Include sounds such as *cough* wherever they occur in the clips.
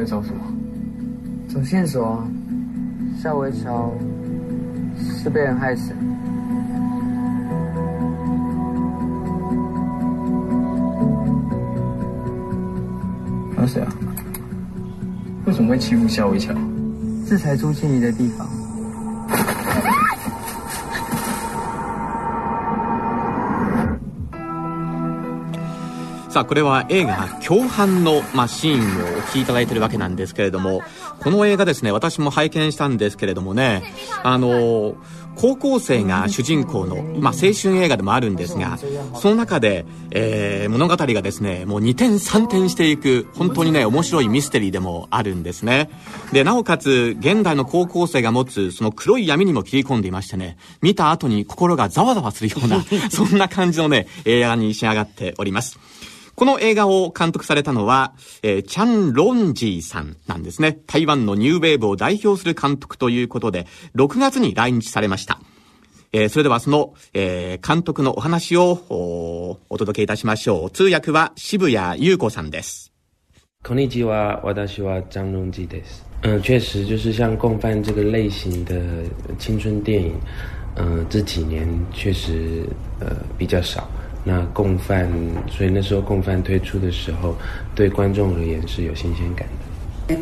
在找什么？找线索啊！夏威桥是被人害死。还有谁啊？为什么会欺负夏威桥？这才朱静怡的地方。さあ、これは映画、共犯の、まあ、シーンをお聞きいただいているわけなんですけれども、この映画ですね、私も拝見したんですけれどもね、あの、高校生が主人公の、まあ、青春映画でもあるんですが、その中で、えー、物語がですね、もう2点3点していく、本当にね、面白いミステリーでもあるんですね。で、なおかつ、現代の高校生が持つ、その黒い闇にも切り込んでいましてね、見た後に心がざわざわするような、そんな感じのね、映画に仕上がっております。この映画を監督されたのは、えー、チャン・ロンジーさんなんですね。台湾のニューウェーブを代表する監督ということで、6月に来日されました。えー、それではその、えー、監督のお話をおお届けいたしましょう。通訳は渋谷優子さんです。こんにちは、私は张荣基です。嗯，确实就是像共犯这个类型的青春电影，呃，这几年确实呃比较少。那共犯，所以那时候共犯推出的时候，对观众而言是有新鲜感的。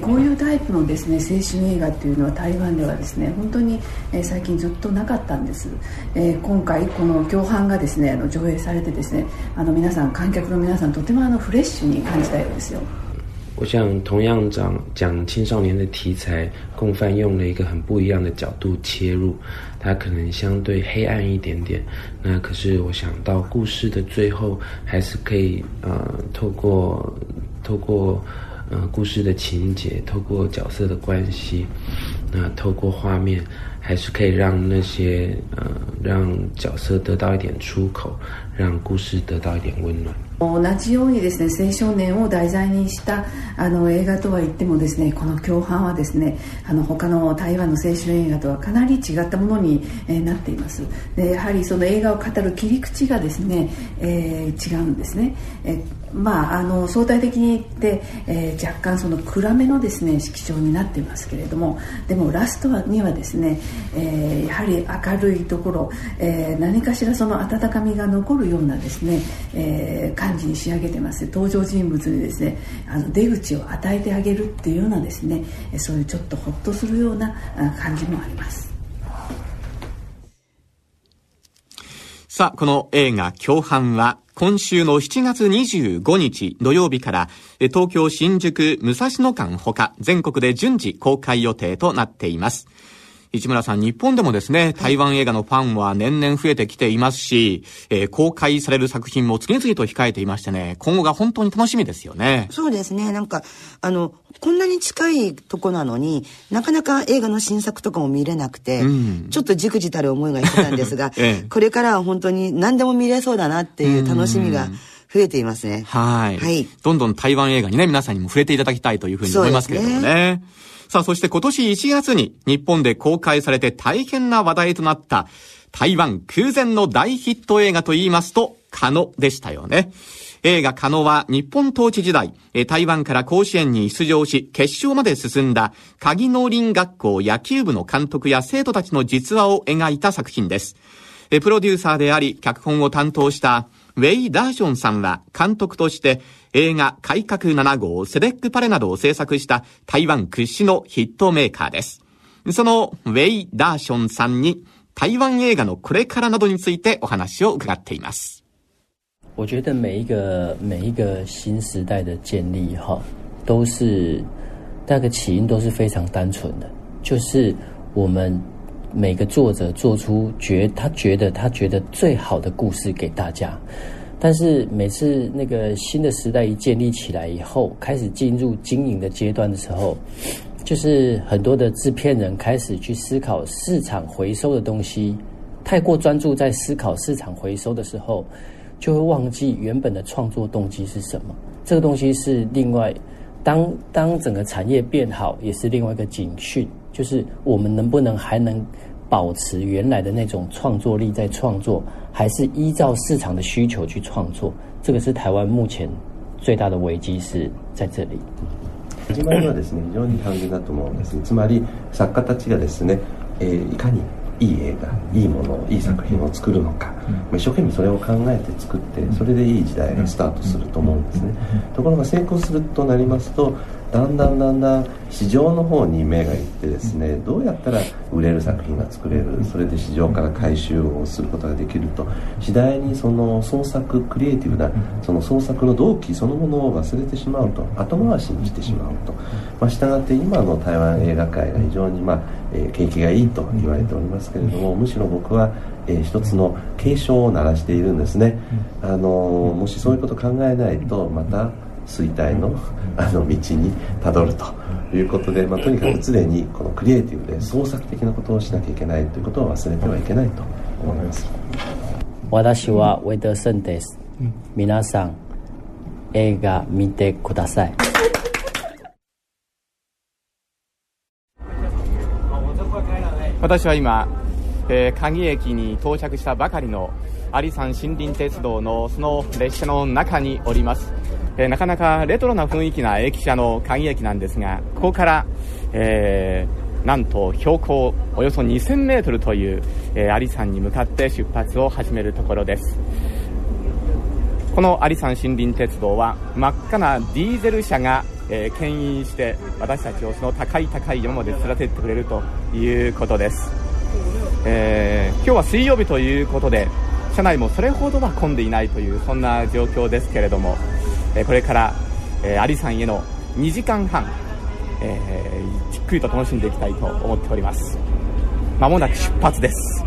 こういうタイプのですね青春映画というのは台湾ではですね本当に、え最近ずっとなかったんです、えー、今回この共犯がですねあの上映されてですねあの皆さん観客の皆さんとてもあのフレッシュに感じたようですよ我想，同样讲讲青少年的题材，共犯用了一个很不一样的角度切入，它可能相对黑暗一点点。那可是我想到故事的最后，还是可以呃，透过透过呃故事的情节，透过角色的关系，那透过画面，还是可以让那些呃让角色得到一点出口，让故事得到一点温暖。同じようにですね青少年を題材にしたあの映画とは言ってもですねこの共犯はですねあの他の台湾の青春映画とはかなり違ったものに、えー、なっていますでやはりその映画を語る切り口がですね、えー、違うんですね、えーまあ、あの相対的に言って、えー、若干その暗めのですね色調になっていますけれどもでもラストにはですね、えー、やはり明るいところ、えー、何かしらその温かみが残るようなですね、えー、感じに仕上げてます登場人物にですねあの出口を与えてあげるっていうようなですねそういうちょっとホッとするような感じもあります。さあ、この映画、共犯は、今週の7月25日土曜日から、東京新宿武蔵野間ほか、全国で順次公開予定となっています。市村さん、日本でもですね、台湾映画のファンは年々増えてきていますし、えー、公開される作品も次々と控えていましてね、今後が本当に楽しみですよね。そうですね。なんか、あの、こんなに近いとこなのになかなか映画の新作とかも見れなくて、うん、ちょっとじくじたる思いがしてたんですが、*laughs* ええ、これからは本当に何でも見れそうだなっていう楽しみが、増えていますね。はい。はい。どんどん台湾映画にね、皆さんにも触れていただきたいというふうに思いますけれどもね。さあ、そして今年1月に日本で公開されて大変な話題となった台湾空前の大ヒット映画と言いますと、カノでしたよね。映画カノは日本統治時代、台湾から甲子園に出場し、決勝まで進んだ、鍵農林学校野球部の監督や生徒たちの実話を描いた作品です。プロデューサーであり、脚本を担当したウェイ・ダーションさんは監督として映画改革7号セレックパレなどを制作した台湾屈指のヒットメーカーです。そのウェイ・ダーションさんに台湾映画のこれからなどについてお話を伺っています。我觉得每一个每一个新时代的建立哈，都是那个起因都是非常单纯的，就是我们每个作者做出觉他觉得他觉得最好的故事给大家，但是每次那个新的时代一建立起来以后，开始进入经营的阶段的时候，就是很多的制片人开始去思考市场回收的东西，太过专注在思考市场回收的时候，就会忘记原本的创作动机是什么。这个东西是另外，当当整个产业变好，也是另外一个警讯。就是我们能不能还能保持原来的那种创作力在创作，还是依照市场的需求去创作？这个是台湾目前最大的危机是在这里。 始まりはですね非常に単純だと思うんですつまり作家たちがですね、えー、いかにいい映画いいものいい作品を作るのか、 うん、一生懸命それを考えて作ってそれでいい時代がスタートすると思うんですね。ところが成功するとなりますとだんだんだんだん市場の方に目がいってですねどうやったら売れる作品が作れるそれで市場から回収をすることができると次第にその創作クリエイティブなその創作の動機そのものを忘れてしまうと後回しにしてしまうと、まあ、したがって今の台湾映画界が非常に、まあえー、景気がいいと言われておりますけれどもむしろ僕は、えー、一つの警鐘を鳴らしているんですね。あのもしそういうことを考えないとまた衰退のあの道にたどるということで、まあ、とにかく常にこのクリエイティブで創作的なことをしなきゃいけないということを忘れてはいけないと思います。私はウェドセンです。皆さん映画見てください。私は今、えー、鍵駅に到着したばかりの有山森林鉄道のその列車の中におります。えー、なかなかレトロな雰囲気な駅舎の鍵駅なんですがここから、えー、なんと標高およそ2000メートルという、えー、有山に向かって出発を始めるところです。この有山森林鉄道は真っ赤なディーゼル車が、えー、牽引して私たちをその高い高い山まで連れてってくれるということです、えー、今日は水曜日ということで車内もそれほどは混んでいないというそんな状況ですけれどもえこれから、えー、有さんへの2時間半、えー、じっくりと楽しんでいきたいと思っております。まもなく出発です。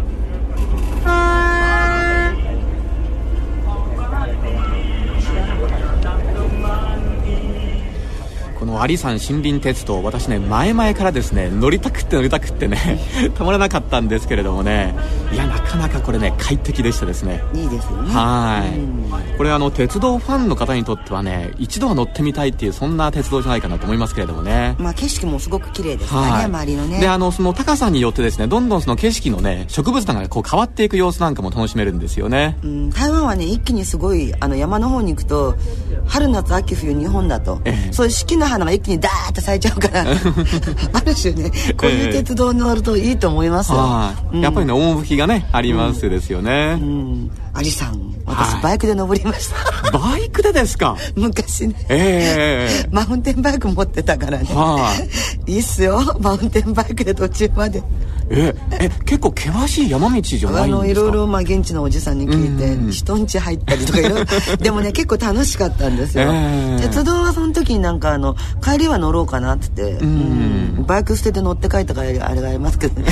この有山森林鉄道私ね前々からですね乗りたくって乗りたくってね *laughs* たまらなかったんですけれどもね。いやなかなかこれね快適でしたですね。いいですよね。はい、これあの鉄道ファンの方にとってはね一度は乗ってみたいっていうそんな鉄道じゃないかなと思いますけれどもね。まあ景色もすごく綺麗ですからね、はい、周りのね。であのその高さによってですねどんどんその景色のね植物がこう変わっていく様子なんかも楽しめるんですよね、うん、台湾はね一気にすごいあの山の方に行くと春夏秋冬日本だと、ええ、そういう四季の花が一気にダーッと咲いちゃうから *laughs* ある種ねこういう鉄道に乗るといいと思いますよ、えうん、やっぱりね趣がねありますですよね、うん、アリさん私、はい、バイクで登りました。バイクでですか？*laughs* 昔ね。ええー、*laughs* マウンテンバイク持ってたからね、はあ、*laughs* いいっすよ。マウンテンバイクで途中まで。ええ結構険しい山道じゃないんですか？あのいろいろまあ現地のおじさんに聞いて、うん、人んち入ったりとかいろいろでもね結構楽しかったんですよ、えー、鉄道はその時になんかあの帰りは乗ろうかなって言って、うん、バイク捨てて乗って帰ったからあれがありますけどね。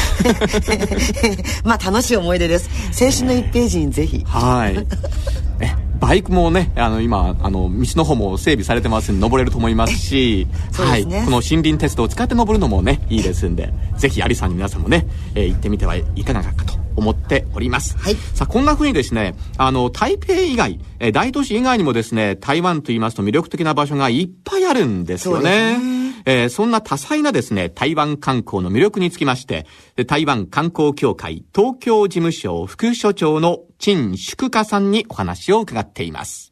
まあ楽しい思い出です。青春の1ページにぜひはい *laughs* バイクもね、あの、今、あの、道の方も整備されてますんで、登れると思いますし、すね、はい。この森林鉄道を使って登るのもね、いいですんで、ぜひ、有さんに皆さんもね、えー、行ってみてはいかがかと思っております。はい。さあ、こんな風にですね、あの、台北以外、えー、大都市以外にもですね、台湾と言いますと魅力的な場所がいっぱいあるんですよね。えー、そんな多彩なですね、台湾観光の魅力につきまして、台湾観光協会東京事務所副所長の陳祝華さんにお話を伺っています。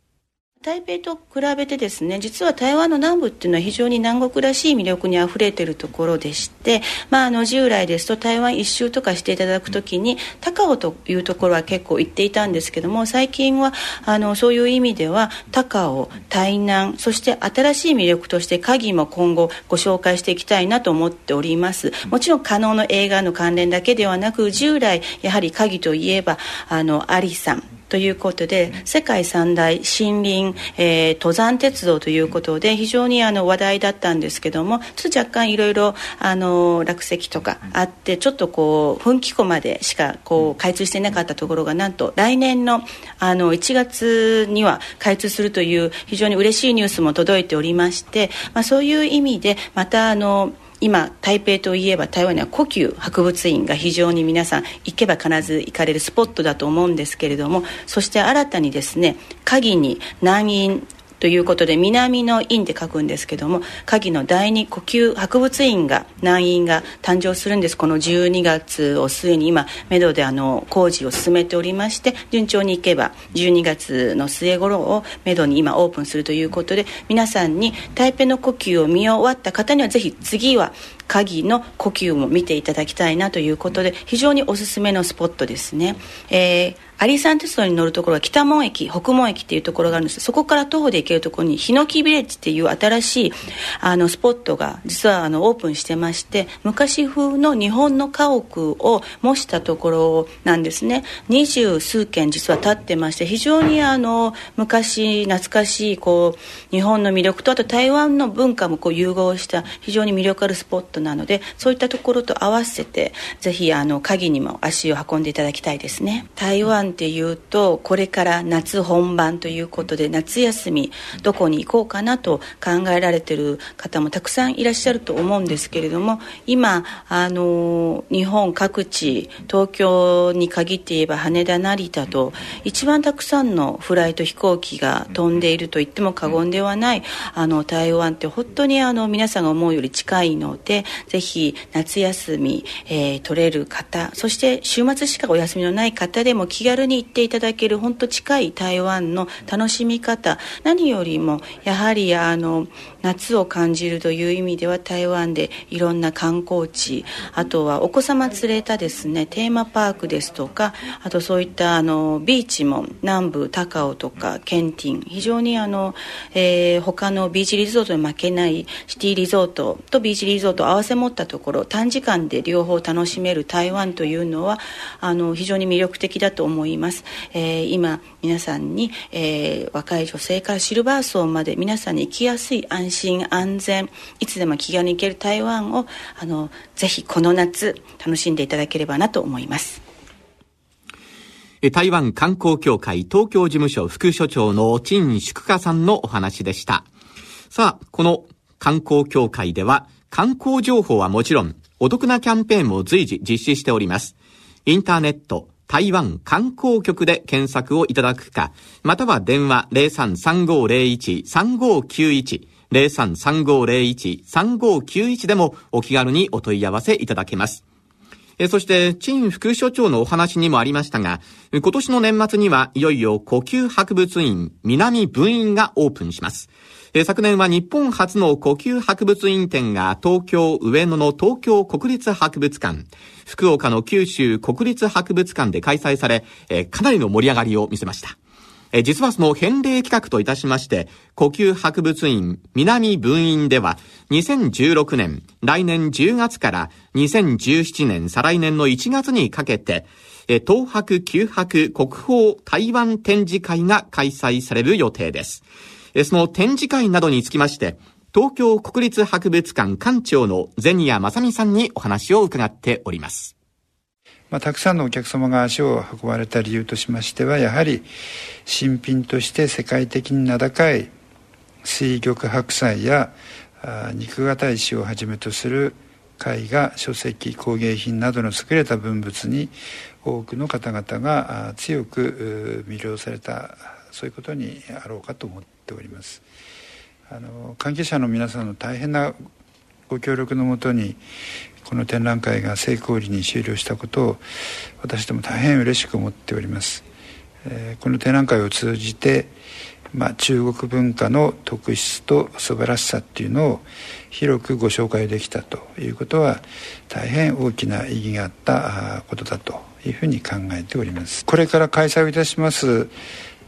台北と比べてですね実は台湾の南部っていうのは非常に南国らしい魅力にあふれているところでして、まあ、あの従来ですと台湾一周とかしていただくときに高尾というところは結構行っていたんですけども最近はあのそういう意味では高尾台南そして新しい魅力として鍵も今後ご紹介していきたいなと思っております。もちろん可能の映画の関連だけではなく従来やはり鍵といえばあのアリさん。ということで世界三大森林、えー、登山鉄道ということで非常にあの話題だったんですけどもちょっと若干いろいろあの落石とかあってちょっとこう噴気湖までしかこう開通していなかったところがなんと来年のあの1月には開通するという非常に嬉しいニュースも届いておりまして、まあ、そういう意味でまたあの今台北といえば台湾には故宮博物院が非常に皆さん行けば必ず行かれるスポットだと思うんですけれどもそして新たにですね鍵に南院ということで南の院で書くんですけども鍵の第二呼吸博物院が南院が誕生するんですこの12月を末に今目処であの工事を進めておりまして順調にいけば12月の末頃をめどに今オープンするということで皆さんに台北の呼吸を見終わった方にはぜひ次は鍵の呼吸も見ていただきたいなということで非常におすすめのスポットですね。えーアリサン鉄道に乗るところは北門駅北門駅っていうところがあるんです。そこから徒歩で行けるところにヒノキビレッジっていう新しいあのスポットが実はあのオープンしてまして昔風の日本の家屋を模したところなんですね。二十数軒実は建ってまして非常にあの昔懐かしいこう日本の魅力とあと台湾の文化もこう融合した非常に魅力あるスポットなのでそういったところと合わせてぜひあの鍵にも足を運んでいただきたいですね。台湾間っていうとこれから夏本番ということで夏休みどこに行こうかなと考えられてる方もたくさんいらっしゃると思うんですけれども今あの日本各地東京に限って言えば羽田成田と一番たくさんのフライト飛行機が飛んでいると言っても過言ではないあの台湾って本当にあの皆さんが思うより近いのでぜひ夏休み、えー、取れる方そして週末しかお休みのない方でも気軽に行っていただける本当近い台湾の楽しみ方何よりもやはりあの夏を感じるという意味では台湾でいろんな観光地あとはお子様連れたですねテーマパークですとかあとそういったあのビーチも南部高雄とかケンティン非常にあの、えー、他のビーチリゾートに負けないシティリゾートとビーチリゾートを合わせ持ったところ短時間で両方楽しめる台湾というのはあの非常に魅力的だと思います、えー、今皆さんに、えー、若い女性からシルバー層まで皆さんに行きやすい安安心安全いつでも気軽に行ける台湾をあのぜひこの夏楽しんでいただければなと思います。台湾観光協会東京事務所副所長の陳淑華さんのお話でした。さあこの観光協会では観光情報はもちろんお得なキャンペーンも随時実施しております。インターネット台湾観光局で検索をいただくか、または電話033501-3591 033501-3591でもお気軽にお問い合わせいただけます。そして、陳副所長のお話にもありましたが、今年の年末にはいよいよ呼吸博物院南分院がオープンします。昨年は日本初の呼吸博物院展が東京上野の東京国立博物館、福岡の九州国立博物館で開催され、かなりの盛り上がりを見せました。実はその返礼企画といたしまして、呼吸博物院南分院では、2016年、来年10月から2017年再来年の1月にかけて、東博九博国宝台湾展示会が開催される予定です。その展示会などにつきまして、東京国立博物館館長のゼニア正美さんにお話を伺っております。まあ、たくさんのお客様が足を運ばれた理由としましてはやはり新品として世界的に名高い水玉白菜や肉型石をはじめとする絵画書籍工芸品などの優れた文物に多くの方々が強く魅了されたそういうことにあろうかと思っております。あの関係者の皆さんの大変なご協力のもとにこの展覧会が成功裏に終了したことを私ども大変嬉しく思っております、えー、この展覧会を通じて、まあ、中国文化の特質と素晴らしさっていうのを広くご紹介できたということは大変大きな意義があったことだというふうに考えております。これから開催をいたします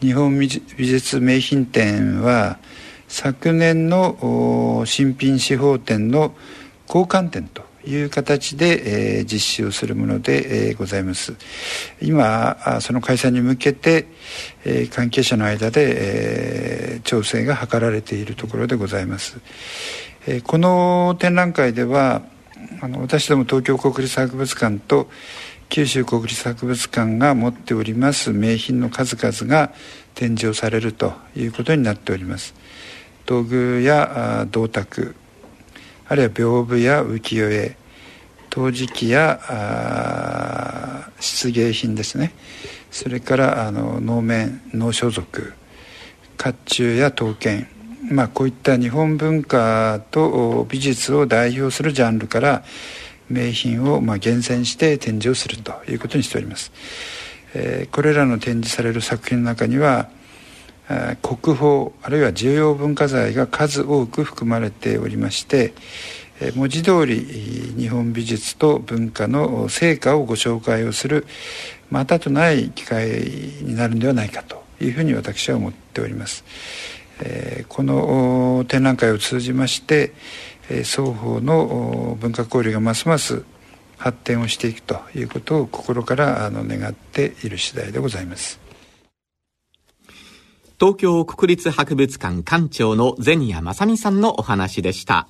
日本美術名品展は昨年の新品司法展の交換展という形で、えー、実施をするもので、えー、ございます。今その開催に向けて、えー、関係者の間で、えー、調整が図られているところでございます、えー、この展覧会ではあの私ども東京国立博物館と九州国立博物館が持っております名品の数々が展示をされるということになっております。道具や銅鐸あるいは屏風や浮世絵陶磁器や漆芸品ですね。それからあの能面能装束甲冑や刀剣。まあ、こういった日本文化と美術を代表するジャンルから名品をまあ厳選して展示をするということにしております、えー、これらの展示される作品の中には国宝あるいは重要文化財が数多く含まれておりまして文字通り日本美術と文化の成果をご紹介をするまたとない機会になるんではないかというふうに私は思っております。この展覧会を通じまして双方の文化交流がますます発展をしていくということを心から願っている次第でございます東京国立博物館館長の銭谷正美さんのお話でした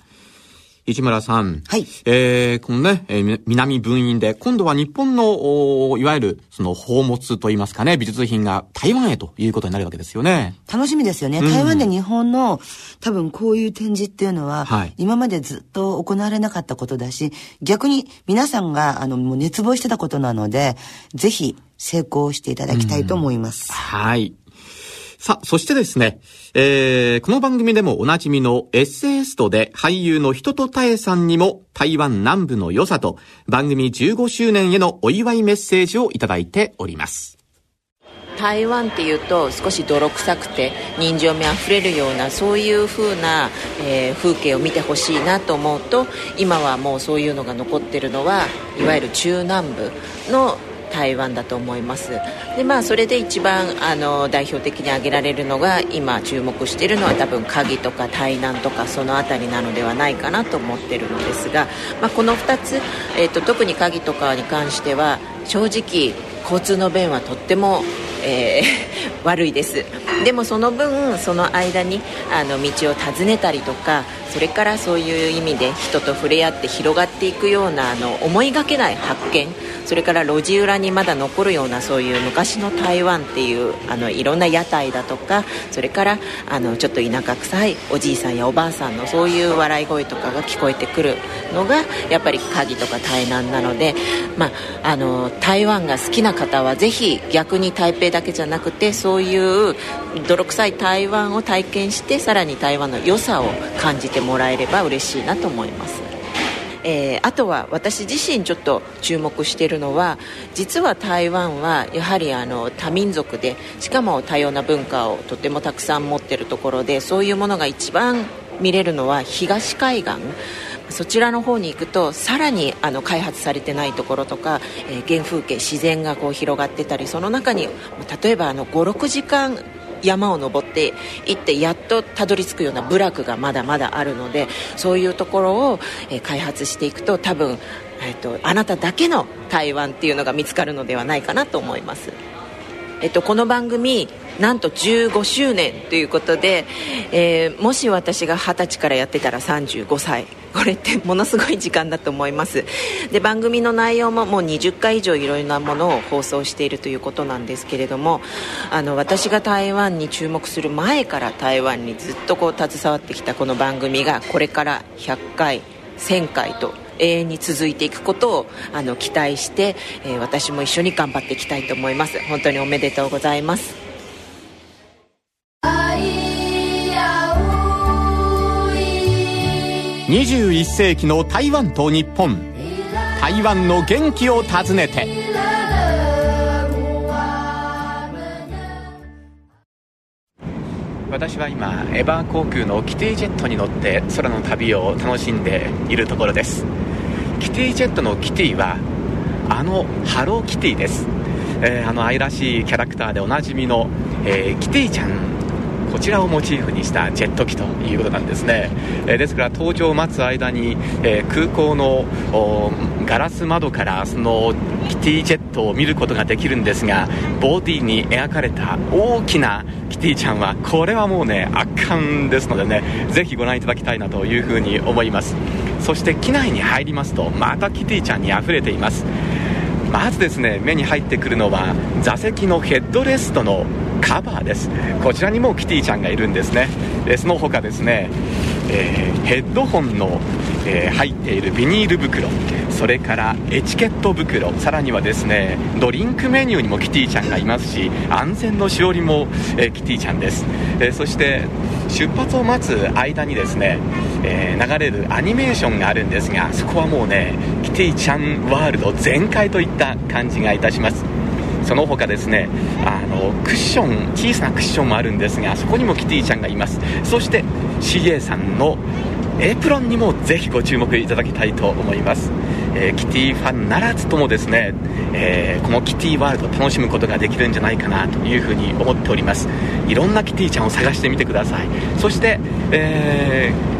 市村さん。はい。えー、このね、えー、南分院で、今度は日本の、いわゆる、その、宝物といいますかね、美術品が台湾へということになるわけですよね。楽しみですよね。台湾で日本の、多分こういう展示っていうのは、はい、今までずっと行われなかったことだし、逆に皆さんが、あの、もう熱望してたことなので、ぜひ成功していただきたいと思います。はい。さあ、そしてですね、えー、この番組でもおなじみのエッセイストで俳優の人とたえさんにも台湾南部の良さと番組15周年へのお祝いメッセージをいただいております。台湾っていうと少し泥臭くて人情味あふれるようなそういう風な、えー、風景を見てほしいなと思うと今はもうそういうのが残ってるのはいわゆる中南部の台湾だと思います。でまあそれで一番あの代表的に挙げられるのが今注目しているのは多分鍵とか台南とかその辺りなのではないかなと思っているのですが、まあ、この2つ、えーと、特に鍵とかに関しては正直交通の便はとってもえー、*laughs* 悪いです。でもその分その間にあの道を尋ねたりとかそれからそういう意味で人と触れ合って広がっていくようなあの思いがけない発見それから路地裏にまだ残るようなそういう昔の台湾っていうあのいろんな屋台だとかそれからあのちょっと田舎臭いおじいさんやおばあさんのそういう笑い声とかが聞こえてくるのがやっぱり鍵とか台南なので、まあ、あの台湾が好きな方はぜひ逆に台北だけじゃなくてそういう泥臭い台湾を体験してさらに台湾の良さを感じてもらえれば嬉しいなと思います。えー、あとは私自身ちょっと注目しているのは実は台湾はやはりあの多民族でしかも多様な文化をとてもたくさん持っているところでそういうものが一番見れるのは東海岸そちらの方に行くとさらにあの開発されてないところとか、えー、原風景自然がこう広がってたりその中に例えば56時間山を登っていってやっとたどり着くような部落がまだまだあるのでそういうところを、開発していくと多分、えーと、あなただけの台湾っていうのが見つかるのではないかなと思います。えっと、この番組なんと15周年ということで、えー、もし私が20歳からやってたら35歳これってものすごい時間だと思います。で番組の内容ももう20回以上いろいろなものを放送しているということなんですけれどもあの私が台湾に注目する前から台湾にずっとこう携わってきたこの番組がこれから100回1000回と永遠に続いていくことをあの期待して、えー、私も一緒に頑張っていきたいと思います。本当におめでとうございます。21世紀の台湾と日本。台湾の元気を訪ねて。私は今エバー航空のキティジェットに乗って空の旅を楽しんでいるところです。キティジェットのキティはあのハローキティです、えー、あの愛らしいキャラクターでおなじみの、えー、キティちゃんこちらをモチーフにしたジェット機ということなんですね、えー、ですから搭乗を待つ間に、えー、空港のガラス窓からそのキティジェットを見ることができるんですがボディに描かれた大きなキティちゃんはこれはもうね圧巻ですのでねぜひご覧いただきたいなというふうに思います。そして機内に入りますとまたキティちゃんにあふれています。まずですね目に入ってくるのは座席のヘッドレストのカバーです。こちらにもキティちゃんがいるんですね。でその他ですね、えー、ヘッドホンの、えー、入っているビニール袋。それからエチケット袋。さらにはですねドリンクメニューにもキティちゃんがいますし安全のしおりも、えー、キティちゃんです、え、そして出発を待つ間にですね、えー、流れるアニメーションがあるんですがそこはもうねキティちゃんワールド全開といった感じがいたします。その他ですねあのクッション小さなクッションもあるんですがそこにもキティちゃんがいます。そして CA さんのエプロンにもぜひご注目いただきたいと思います、えー、キティファンならずともですね、えー、このキティワールド楽しむことができるんじゃないかなというふうに思っております。いろんなキティちゃんを探してみてください。そして、えー、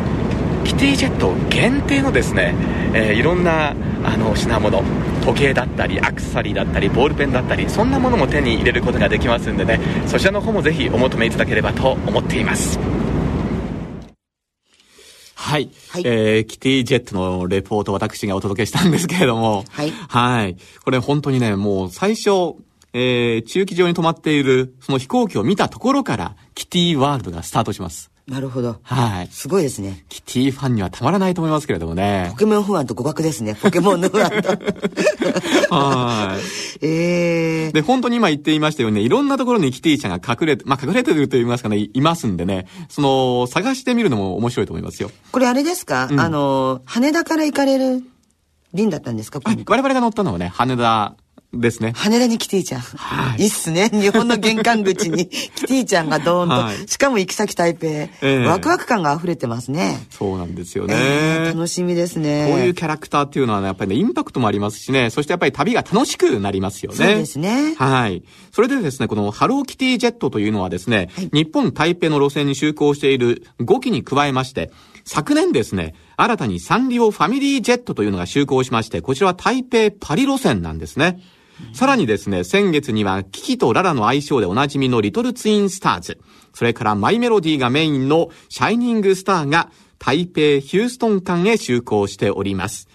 キティジェット限定のですね、えいろんなあの品物時計だったりアクセサリーだったりボールペンだったりそんなものも手に入れることができますんでねそちらの方もぜひお求めいただければと思っていますはい。はい、えー、キティジェットのレポート私がお届けしたんですけれども。はい。はい。これ本当にね、もう最初、えー、中期上に止まっている、その飛行機を見たところから、キティワールドがスタートします。なるほど。はい。すごいですね。キティファンにはたまらないと思いますけれどもね。ポケモン不安と互角ですね。ポケモンの不安と。*laughs* はい。ええー、で、本当に今言っていましたよね、いろんなところにキティちゃんが隠れて、まあ、隠れてると言いますかね、いますんでね、その、探してみるのも面白いと思いますよ。これあれですか、うん、あの、羽田から行かれる便だったんですか？我々が乗ったのはね、羽田ですね。羽田にキティちゃん。はい。いいっすね。日本の玄関口にキティちゃんがドーンと。はい、しかも行き先台北、えー。ワクワク感が溢れてますね。そうなんですよね、えー、楽しみですね。こういうキャラクターっていうのはね、やっぱりね、インパクトもありますしね、そしてやっぱり旅が楽しくなりますよね。そうですね。はい。それでですね、このハローキティジェットというのはですね、はい、日本台北の路線に就航している5機に加えまして、昨年ですね、新たにサンリオファミリージェットというのが就航しまして、こちらは台北パリ路線なんですね。さらにですね、先月にはキキとララの愛称でおなじみのリトルツインスターズ、それからマイメロディーがメインのシャイニングスターが台北ヒューストン間へ就航しております。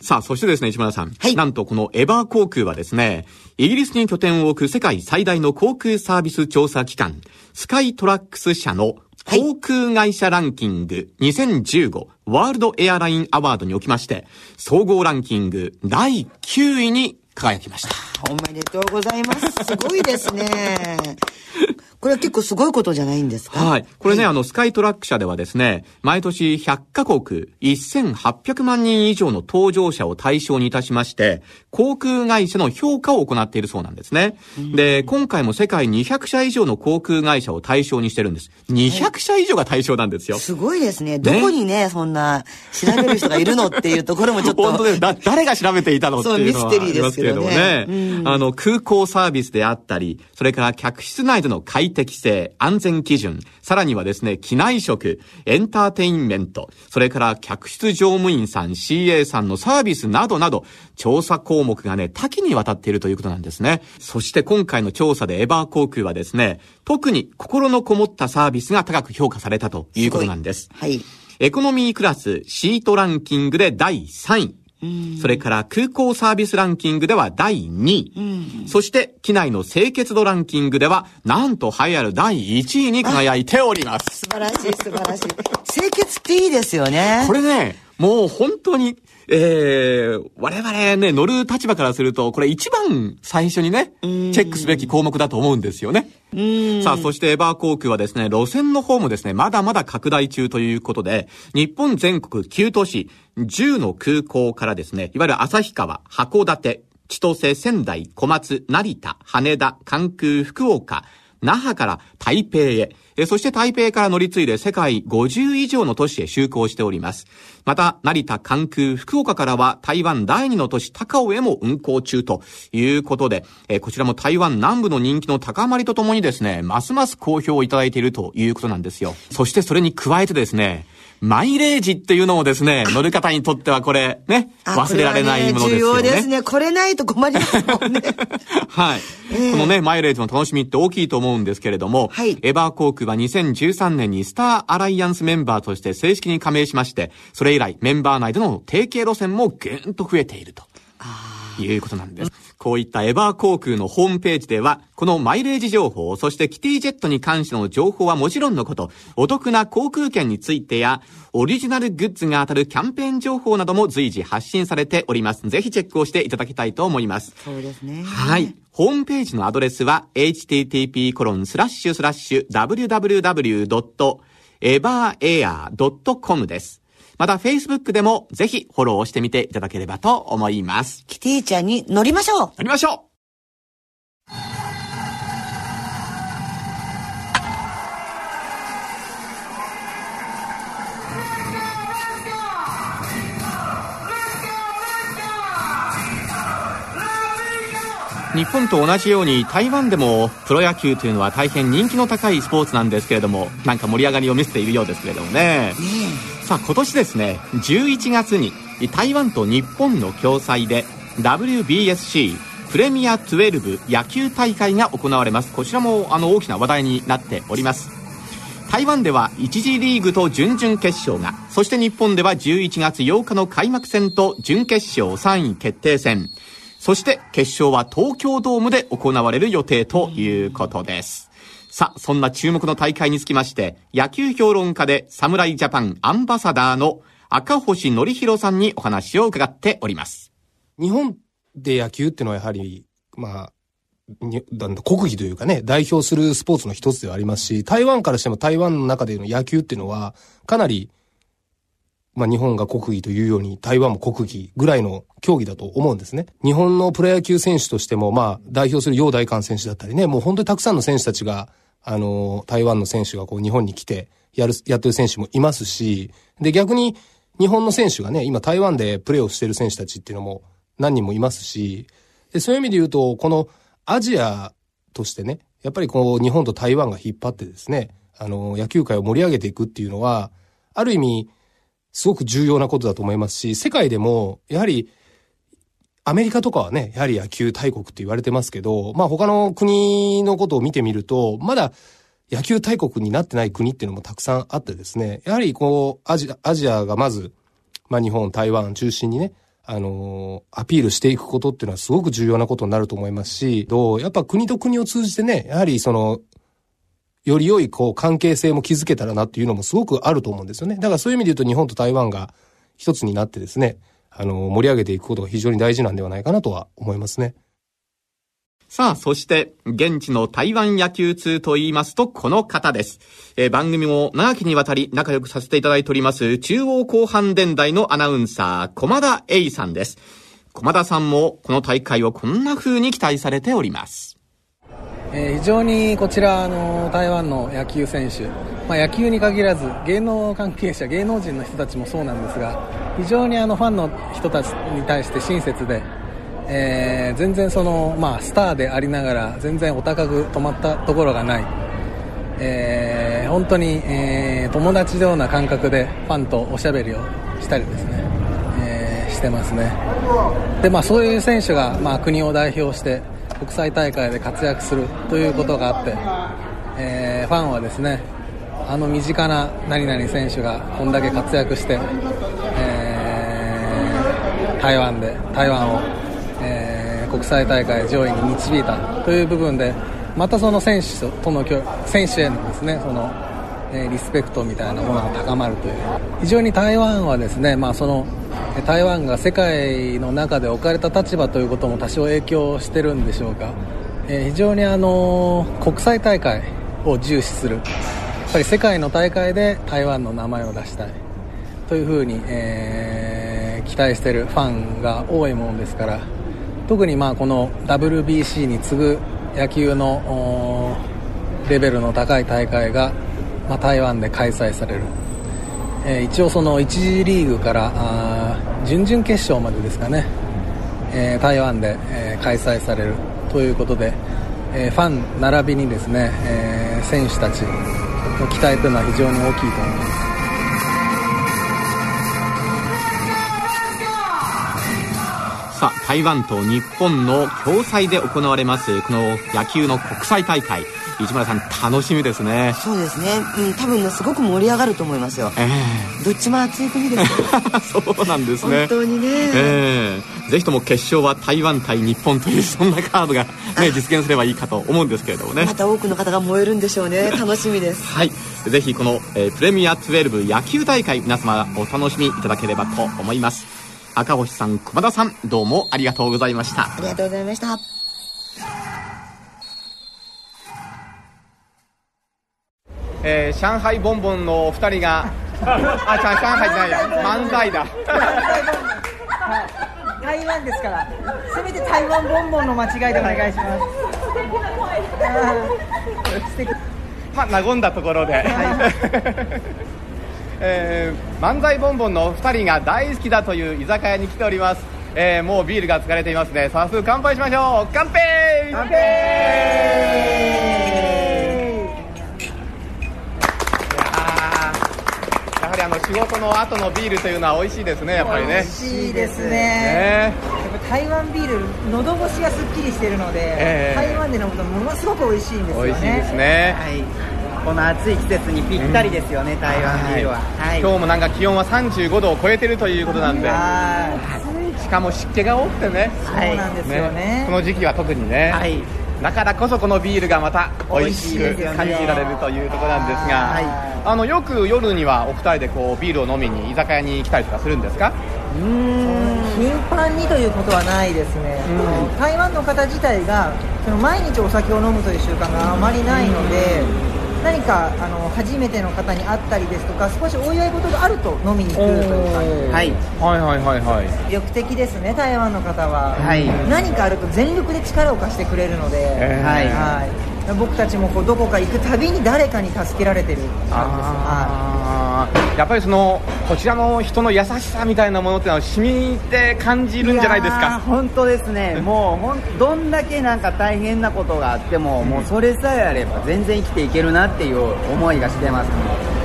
さあ、そしてですね、市村さん。はい。なんとこのエバー航空はですね、イギリスに拠点を置く世界最大の航空サービス調査機関、スカイトラックス社の航空会社ランキング2015ワールドエアラインアワードにおきまして、総合ランキング第9位に輝きました。おめでとうございます。すごいですね。これは結構すごいことじゃないんですか？はい。これね、はい、あの、スカイトラック社ではですね、毎年100カ国1800万人以上の搭乗者を対象にいたしまして、航空会社の評価を行っているそうなんですね。で、今回も世界200社以上の航空会社を対象にしてるんです。200社以上が対象なんですよ。すごいですね。どこにね、そんな調べる人がいるのっていうところもちょっと。*laughs* 本当でだ、誰が調べていたのっていうのはありますけれどもね。ねあの、空港サービスであったり、それから客室内での快適性、安全基準、さらにはですね、機内食、エンターテインメント、それから客室乗務員さん、CA さんのサービスなどなど、調査項目がね、多岐にわたっているということなんですね。そして今回の調査でエバー航空はですね、特に心のこもったサービスが高く評価されたということなんです。すはい。エコノミークラスシートランキングで第3位。それから空港サービスランキングでは第2位。そして機内の清潔度ランキングではなんと栄えある第1位に輝いております。素晴らしい素晴らしい。清潔っていいですよね。これね、もう本当にえー、我々ね、乗る立場からすると、これ一番最初にね、チェックすべき項目だと思うんですよね。さあ、そしてエバー航空はですね、路線の方もですね、まだまだ拡大中ということで、日本全国9都市、10の空港からですね、いわゆる旭川、函館、千歳、仙台、小松、成田、羽田、関空、福岡、那覇から台北へ、えそして台北から乗り継いで世界50以上の都市へ就航しております。また、成田、関空、福岡からは台湾第2の都市高尾へも運行中ということで、えこちらも台湾南部の人気の高まりとともにですね、ますます好評をいただいているということなんですよ。そしてそれに加えてですね、マイレージっていうのもですね、乗る方にとってはこれ、ね、忘れられないものですよね。重要ですね。これないと困りますもんね。*laughs* はい、えー、このね、マイレージの楽しみって大きいと思うんですけれども、はい、エバー航空は2013年にスターアライアンスメンバーとして正式に加盟しまして、それ以来メンバー内での提携路線もぐんと増えていると。あいうことなんです。こういったエバー航空のホームページでは、このマイレージ情報、そしてキティジェットに関しての情報はもちろんのこと、お得な航空券についてや、オリジナルグッズが当たるキャンペーン情報なども随時発信されております。ぜひチェックをしていただきたいと思います。そうですね。はい。ホームページのアドレスは、http コロンスラッシュスラッシュ www.everair.com です。また Facebook でもぜひフォローしてみていただければと思います。キティちゃんに乗りましょう。乗りましょう。日本と同じように台湾でもプロ野球というのは大変人気の高いスポーツなんですけれどもなんか盛り上がりを見せているようですけれどもね、さあ今年ですね11月に台湾と日本の共催で WBSC プレミア12野球大会が行われます。こちらもあの大きな話題になっております。台湾では1次リーグと準々決勝がそして日本では11月8日の開幕戦と準決勝3位決定戦。そして決勝は東京ドームで行われる予定ということです。さあ、そんな注目の大会につきまして、野球評論家で侍ジャパンアンバサダーの赤星則弘さんにお話を伺っております。日本で野球っていうのはやはり、まあ、国技というかね、代表するスポーツの一つではありますし、台湾からしても台湾の中での野球っていうのは、かなりまあ日本が国技というように台湾も国技ぐらいの競技だと思うんですね。日本のプロ野球選手としても、まあ代表する楊大官選手だったりね、もう本当にたくさんの選手たちが、あの、台湾の選手がこう日本に来てやる、やってる選手もいますし、で逆に日本の選手がね、今台湾でプレーをしてる選手たちっていうのも何人もいますし、でそういう意味で言うと、このアジアとしてね、やっぱりこう日本と台湾が引っ張ってですね、あの、野球界を盛り上げていくっていうのは、ある意味、すごく重要なことだと思いますし、世界でも、やはり、アメリカとかはね、やはり野球大国って言われてますけど、まあ他の国のことを見てみると、まだ野球大国になってない国っていうのもたくさんあってですね、やはりこう、アジア、アジアがまず、まあ日本、台湾中心にね、あの、アピールしていくことっていうのはすごく重要なことになると思いますし、どう、やっぱ国と国を通じてね、やはりその、より良いこう関係性も築けたらなっていうのもすごくあると思うんですよね。だからそういう意味で言うと日本と台湾が一つになってですね、あの、盛り上げていくことが非常に大事なんではないかなとは思いますね。さあ、そして、現地の台湾野球通と言いますと、この方です。えー、番組も長きにわたり仲良くさせていただいております、中央広範電台のアナウンサー、駒田栄さんです。駒田さんも、この大会をこんな風に期待されております。えー、非常にこちらの台湾の野球選手、まあ、野球に限らず芸能関係者芸能人の人たちもそうなんですが非常にあのファンの人たちに対して親切で、えー、全然その、まあ、スターでありながら全然お高く止まったところがない、えー、本当に、えー、友達のような感覚でファンとおしゃべりをしたりですね、え、してますね。で、まあ、そういう選手が、まあ、国を代表して国際大会で活躍するということがあって、えー、ファンはですねあの身近な何々選手がこんだけ活躍して、えー、台湾で台湾を、えー、国際大会上位に導いたという部分でまたその選手との選手へのですねその、えリスペクトみたいなものが高まるという。非常に台湾はですね、まあ、その台湾が世界の中で置かれた立場ということも多少影響してるんでしょうか、えー、非常にあの国際大会を重視する。やっぱり世界の大会で台湾の名前を出したい。というふうに、えー、期待しているファンが多いものですから。特にまあこの WBC に次ぐ野球のレベルの高い大会が、まあ、台湾で開催される。えー、一応その1次リーグからあ準々決勝までですかね、えー、台湾で、えー、開催される。ということで、えファン並びにですね、え選手たちの期待というのは非常に大きいと思います。さあ台湾と日本の共催で行われますこの野球の国際大会。市村さん楽しみですね。そうですね、うん、多分すごく盛り上がると思いますよ、えー、どっちも熱い国です。*laughs* そうなんですね。本当にね、えー、ぜひとも決勝は台湾対日本という *laughs* そんなカードが、ね、実現すればいいかと思うんですけれどもね。また多くの方が燃えるんでしょうね。楽しみです。はい。ぜひこの、えー、プレミア12野球大会皆様お楽しみいただければと思います。赤星さん熊田さんどうもありがとうございました。ありがとうございましたえー、上海ボンボンのお二人が *laughs* あ上海じゃないや。漫才だ。台湾ですから。せめて台湾ボンボンの間違いでお願いします。まあ和んだところで、はい。えー、漫才ボンボンのお二人が大好きだという居酒屋に来ております、えー、もうビールが疲れていますね。早速乾杯しましょう。乾杯！乾杯りあの仕事の後のビールというのは美味しいですねやっぱりね。美味しいですね。ね。台湾ビール喉越しがすっきりしてるので、えー、台湾で飲むとものすごく美味しいんですよね。美味しいですね、はい。この暑い季節にぴったりですよね、うん、台湾ビールは、はい、今日もなんか気温は35度を超えてるということなんで、しかも湿気が多くてね。そうなんですよね、ね、この時期は特にね、はいだからこそこのビールがまた美味しく感じられるというところなんですが、はい、あのよく夜にはお二人でこうビールを飲みに居酒屋に来たりとかするんですか？うん。頻繁にということはないですね、台湾の方自体がその毎日お酒を飲むという習慣があまりないので、何かあの初めての方に会ったりですとか少しお祝い事があると飲みに来るという感じで、はい、はいはいはいはい。意欲的ですね台湾の方は、はい、何かあると全力で力を貸してくれるので、えー、はい、はい僕たちもこうどこか行くたびに誰かに助けられてる。感じです、はい、やっぱりそのこちらの人の優しさみたいなものってのは染みて感じるんじゃないですか。本当ですね。もうほんどんだけなんか大変なことがあっても、うん、もうそれさえあれば全然生きていけるなっていう思いがしてます、ね、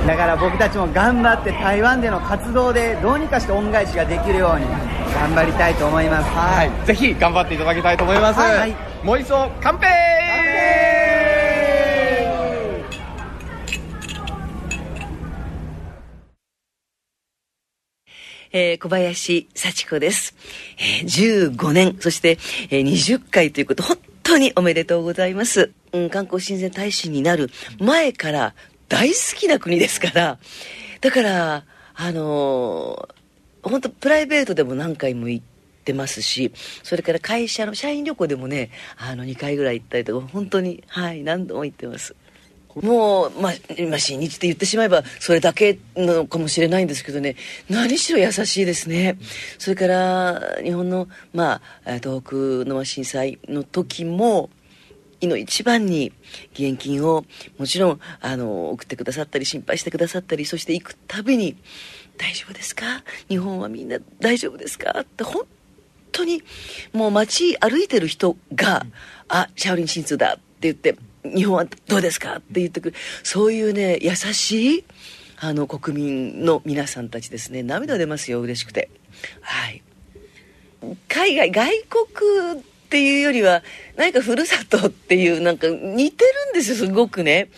だから僕たちも頑張って台湾での活動でどうにかして恩返しができるように頑張りたいと思います、はい、ぜひ頑張っていただきたいと思います、はい、もう一度乾杯えー、小林幸子です。えー、15年、そして、えー、20回ということ、本当におめでとうございます。うん、観光親善大使になる前から大好きな国ですから、だから、あのー、本当プライベートでも何回も行って、ますしそれから会社の社員旅行でもねあの2回ぐらい行ったりとか本当にはい何度も行ってますもう、まあ、今、新日って言ってしまえば、それだけなのかもしれないんですけどね、何しろ優しいですね。それから、日本の、まあ、東北の震災の時も、いの一番に義援金をもちろんあの送ってくださったり心配してくださったりそして行くたびに「大丈夫ですか？日本はみんな大丈夫ですか?」って本当にもう街歩いてる人が「あシャオリン鎮痛だ」って言って日本はどうですかって言ってくる。そういうね優しいあの国民の皆さんたちですね。涙出ますよ嬉しくて。はい。海外外国っていうよりは何かふるさとっていうなんか似てるんですよすごくね。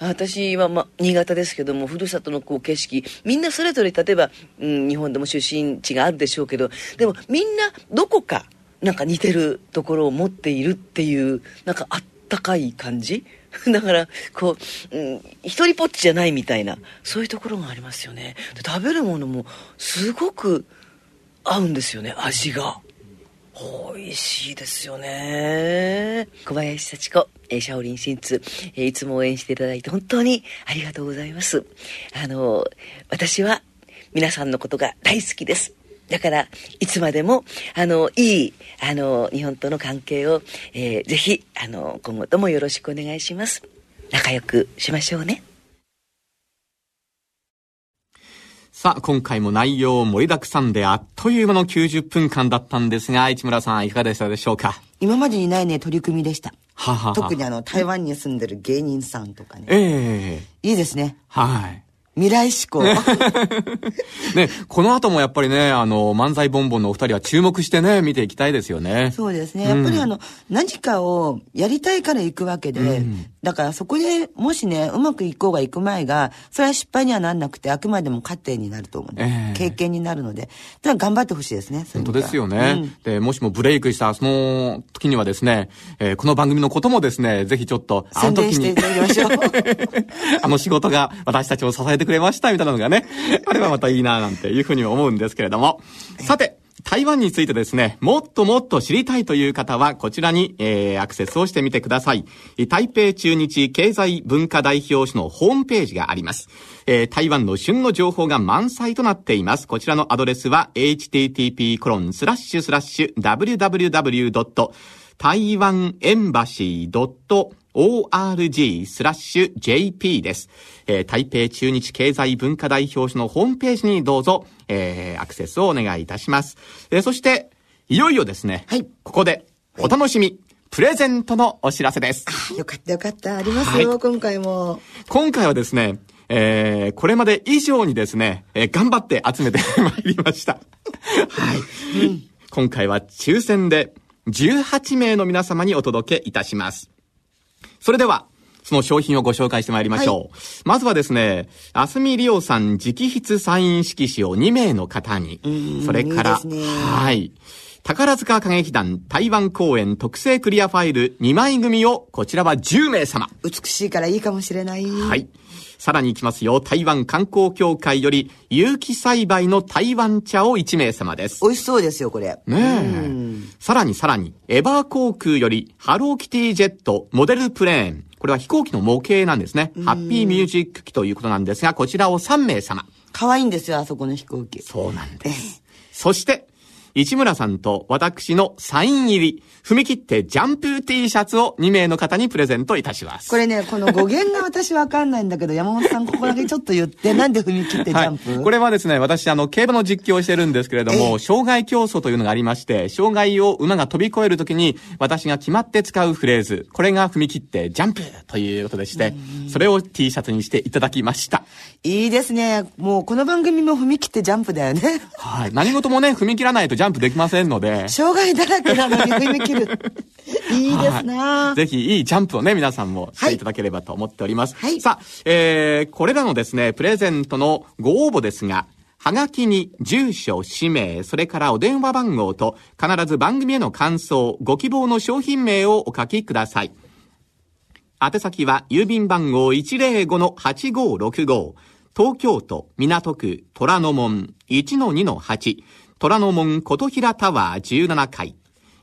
私は、ま、新潟ですけどもふるさとのこう景色。みんなそれぞれ例えば、うん、日本でも出身地があるでしょうけどでもみんなどこかなんか似てるところを持っているっていうなんかあったかい感じ？*laughs* だから、こう、うん、一人ぽっちじゃないみたいな、そういうところがありますよね。食べるものもすごく合うんですよね、味が。美味しいですよね。小林幸子、えシャオリン新津、えいつも応援していただいて本当にありがとうございます。あの、私は皆さんのことが大好きです。だから、いつまでも、あの、いい、あの、日本との関係を、えー、ぜひ、あの、今後ともよろしくお願いします。仲良くしましょうね。さあ、今回も内容盛りだくさんであっという間の90分間だったんですが、市村さんいかがでしたでしょうか？今までにないね、取り組みでした。ははは特にあの、台湾に住んでる芸人さんとかね。ええー、いいですね。はい。未来志向。*laughs* ね、この後もやっぱりね、あの、漫才ボンボンのお二人は注目してね、見ていきたいですよね。そうですね。やっぱりあの、うん、何かをやりたいから行くわけで、うん、だからそこでもしね、うまくいこうがいく前が、それは失敗にはなんなくて、あくまでも過程になると思う、ね、えー、経験になるので、だ頑張ってほしいですね。本当ですよね、うん、で、もしもブレイクしたその時にはですね、えー、この番組のこともですね、ぜひちょっと、あの時に。あの仕事が私たちを支えてくれましたみたいなのがね、あればまたいいななんていうふうに思うんですけれども。さて、台湾についてですね、もっともっと知りたいという方は、こちらに、えー、アクセスをしてみてください。台北中日経済文化代表所のホームページがあります。えー、台湾の旬の情報が満載となっています。こちらのアドレスは、http コロンスラッシュスラッシュ www. 台湾エンバシー org スラッシュ jp です。えー、台北中日経済文化代表所のホームページにどうぞ、えー、アクセスをお願いいたします。えー、そして、いよいよですね、はい、ここで、お楽しみ、プレゼントのお知らせです。よかったよかった。ありますよ、はい、今回も。今回はですね、えー、これまで以上にですね、えー、頑張って集めてまいりました。*laughs* はい、うん。今回は抽選で18名の皆様にお届けいたします。それでは、その商品をご紹介してまいりましょう。はい、まずはですね、あすみりおさん直筆サイン色紙を2名の方に、それから、いいはい。宝塚歌劇団台湾公演特製クリアファイル2枚組を、こちらは10名様。美しいからいいかもしれない。はい。さらに行きますよ。台湾観光協会より、有機栽培の台湾茶を1名様です。美味しそうですよ、これ。ねえ。さらにさらに、エバー航空より、ハローキティジェットモデルプレーン。これは飛行機の模型なんですね。ハッピーミュージック機ということなんですが、こちらを3名様。可愛いんですよ、あそこの飛行機。そうなんです。そして、市村さんと私のサイン入り、踏み切ってジャンプ T シャツを2名の方にプレゼントいたします。これね、この語源が私わかんないんだけど、山本さんここだけちょっと言って、*laughs* なんで踏み切ってジャンプ、はい、これはですね、私、あの、競馬の実況をしてるんですけれども、障害競争というのがありまして、障害を馬が飛び越えるときに、私が決まって使うフレーズ、これが踏み切ってジャンプということでして、それを T シャツにしていただきました。いいですね。もうこの番組も踏み切ってジャンプだよね。はい。何事もね、踏み切らないとジャンプできませんので。障害だらけなのに踏み切る。*laughs* いいですな、ぜひいいジャンプをね、皆さんもしていただければと思っております。はい。さあ、えー、これらのですね、プレゼントのご応募ですが、はがきに住所、氏名、それからお電話番号と必ず番組への感想、ご希望の商品名をお書きください。宛先は郵便番号105-8565東京都港区虎ノ門1-2-8虎ノ門琴平タワー17階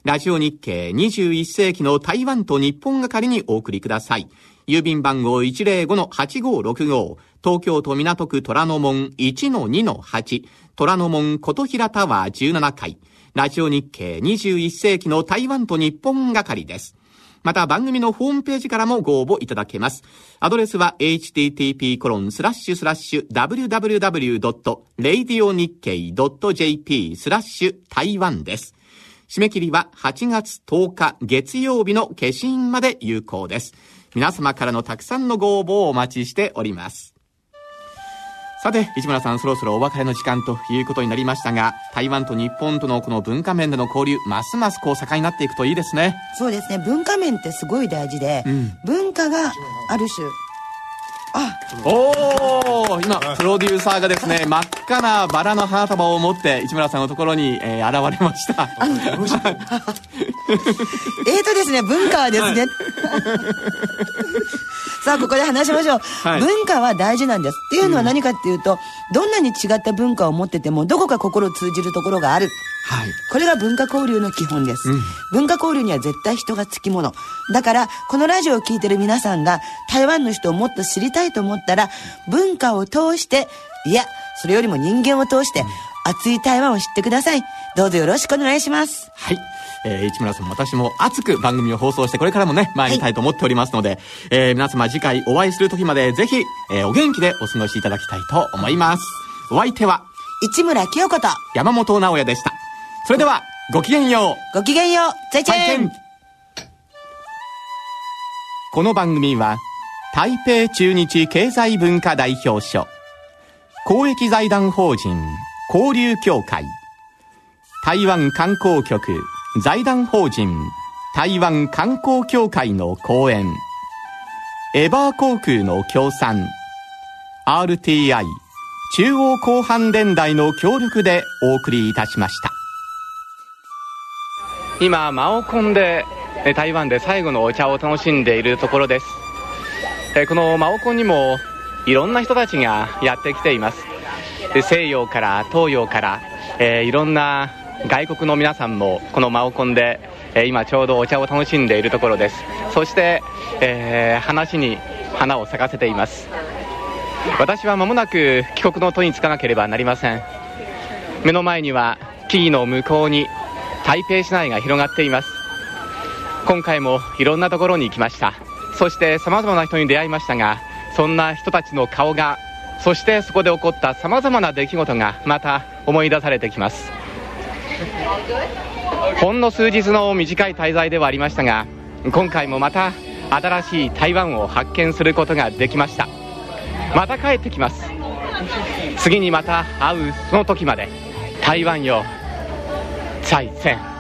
ラジオ日経21世紀の台湾と日本係にお送りください。郵便番号105-8565東京都港区虎ノ門1-2-8虎ノ門琴平タワー17階ラジオ日経21世紀の台湾と日本係です。また番組のホームページからもご応募いただけます。アドレスは http コロンスラッシュスラッシュ www.radionickei.jp スラッシュ台湾です。締め切りは8月10日月曜日の消印まで有効です。皆様からのたくさんのご応募をお待ちしております。さて、市村さん、そろそろお別れの時間ということになりましたが、台湾と日本とのこの文化面での交流、ますますこう盛んになっていくといいですね。そうですね。文化面ってすごい大事で、うん、文化がある種、あおお今プロデューサーがですね真っ赤なバラの花束を持って市村さんのところに、えー、現れました。*laughs* えーとですね文化はですね、はい、さあここで話しましょう、はい、文化は大事なんです。っていうのは何かっていうと、うん、どんなに違った文化を持っててもどこか心通じるところがある。はい、これが文化交流の基本です、うん、文化交流には絶対人がつきもの。だからこのラジオを聴いてる皆さんが台湾の人をもっと知りたいと思ったら文化を通していやそれよりも人間を通して、熱い台湾を知ってください。どうぞよろしくお願いします。はいえー、市村さんも私も熱く番組を放送してこれからもね、参りたいと思っておりますので、はい、えー、皆様次回お会いする時までぜひ、えー、お元気でお過ごしいただきたいと思います。お相手は、市村清子と山本直也でした。それでは、ごきげんよう。ごきげんよう。再见。この番組は、台北中日経済文化代表所、公益財団法人交流協会、台湾観光局財団法人台湾観光協会の講演、エバー航空の協賛。RTI 中央広範電台の協力でお送りいたしました。今マオコンで台湾で最後のお茶を楽しんでいるところです。このマオコンにもいろんな人たちがやってきています。西洋から東洋から、えー、いろんな外国の皆さんもこのマオコンで、えー、今ちょうどお茶を楽しんでいるところです。そして、えー、話に花を咲かせています。私は間もなく帰国の途につかなければなりません。目の前には木々の向こうに台北市内が広がっています。今回もいろんなところに行きました。そしてさまざまな人に出会いましたがそんな人たちの顔がそしてそこで起こったさまざまな出来事がまた思い出されてきます。ほんの数日の短い滞在ではありましたが今回もまた新しい台湾を発見することができました。また帰ってきます。次にまた会うその時まで台湾よ。再戦